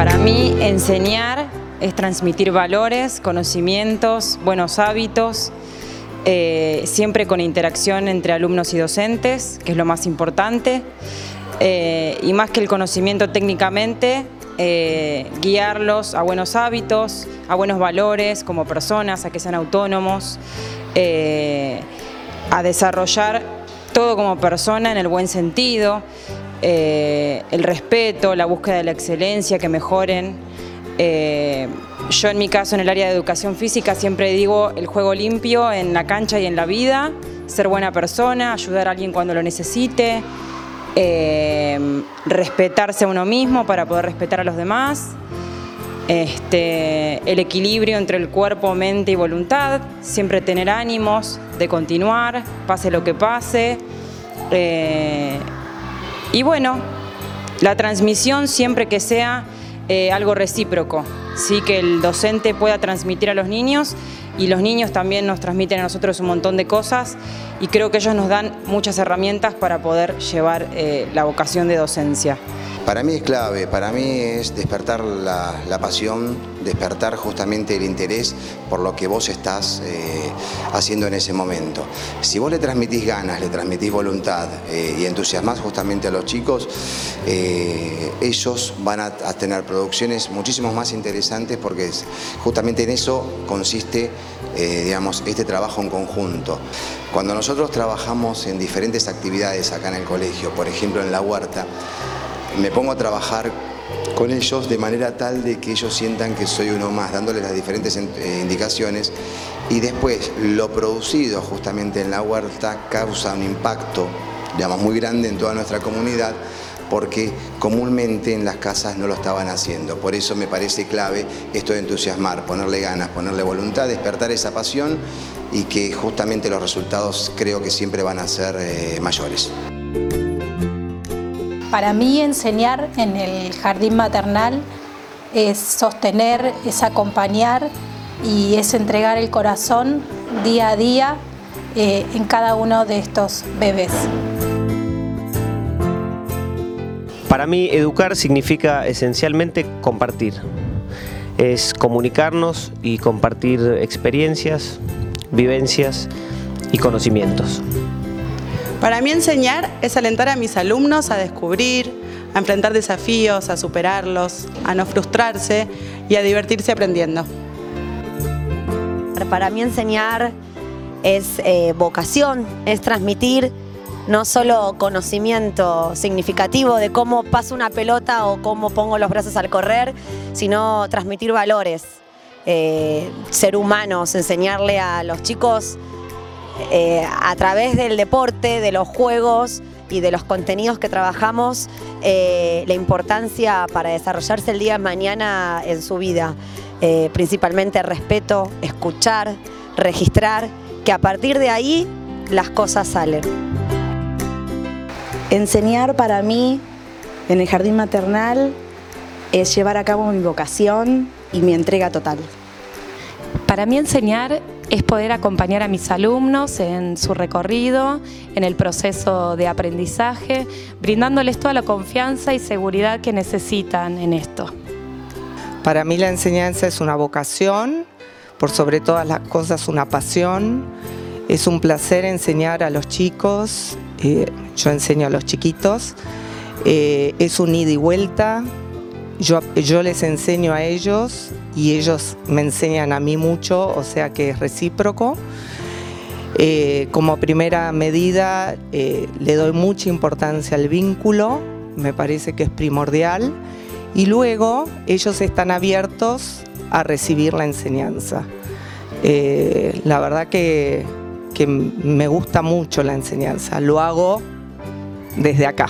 Para mí, enseñar es transmitir valores, conocimientos, buenos hábitos, eh, siempre con interacción entre alumnos y docentes, que es lo más importante, eh, y más que el conocimiento técnicamente, eh, guiarlos a buenos hábitos, a buenos valores como personas, a que sean autónomos, a desarrollar todo como persona en el buen sentido, el respeto, la búsqueda de la excelencia, que mejoren, eh, yo en mi caso en el área de educación física siempre digo el juego limpio en la cancha y en la vida, ser buena persona, ayudar a alguien cuando lo necesite, eh, respetarse a uno mismo para poder respetar a los demás, este, el equilibrio entre el cuerpo, mente y voluntad, siempre tener ánimos de continuar, pase lo que pase. Eh, y bueno, la transmisión siempre que sea eh, algo recíproco, ¿sí? que el docente pueda transmitir a los niños y los niños también nos transmiten a nosotros un montón de cosas y creo que ellos nos dan muchas herramientas para poder llevar eh, la vocación de docencia. Para mí es clave, para mí es despertar la, pasión, despertar justamente el interés por lo que vos estás eh, haciendo en ese momento. Si vos le transmitís ganas, le transmitís voluntad eh, y entusiasmás justamente a los chicos, eh, ellos van a, tener producciones muchísimo más interesantes porque justamente en eso consiste digamos, este trabajo en conjunto. Cuando nosotros trabajamos en diferentes actividades acá en el colegio, por ejemplo en la huerta, me pongo a trabajar con ellos de manera tal de que ellos sientan que soy uno más, dándoles las diferentes eh, indicaciones y después lo producido justamente en la huerta causa un impacto digamos, muy grande en toda nuestra comunidad porque comúnmente en las casas no lo estaban haciendo. Por eso me parece clave esto de entusiasmar, ponerle ganas, ponerle voluntad, despertar esa pasión y que justamente los resultados creo que siempre van a ser eh, mayores. Para mí enseñar en el jardín maternal es sostener, es acompañar y es entregar el corazón día a día eh, en cada uno de estos bebés. Para mí educar significa esencialmente compartir. Es comunicarnos y compartir experiencias, vivencias y conocimientos. Para mí enseñar es alentar a mis alumnos a descubrir, a enfrentar desafíos, a superarlos, a no frustrarse y a divertirse aprendiendo. Para mí enseñar es eh, vocación, es transmitir no solo conocimiento significativo de cómo paso una pelota o cómo pongo los brazos al correr, sino transmitir valores, eh, ser humanos, enseñarle a los chicos eh, a través del deporte, de los juegos y de los contenidos que trabajamos, eh, la importancia para desarrollarse el día de mañana en su vida. Eh, principalmente respeto, escuchar, registrar, que a partir de ahí las cosas salen. Enseñar para mí en el jardín maternal es llevar a cabo mi vocación y mi entrega total. Para mí enseñar es poder acompañar a mis alumnos en su recorrido, en el proceso de aprendizaje, brindándoles toda la confianza y seguridad que necesitan en esto. Para mí la enseñanza es una vocación, por sobre todas las cosas una pasión. Es un placer enseñar a los chicos, eh, yo enseño a los chiquitos, eh, es un ida y vuelta, yo, yo les enseño a ellos y ellos me enseñan a mí mucho, o sea que es recíproco. Eh, como primera medida eh, le doy mucha importancia al vínculo, me parece que es primordial, y luego ellos están abiertos a recibir la enseñanza. Eh, la verdad que, que me gusta mucho la enseñanza, lo hago desde acá.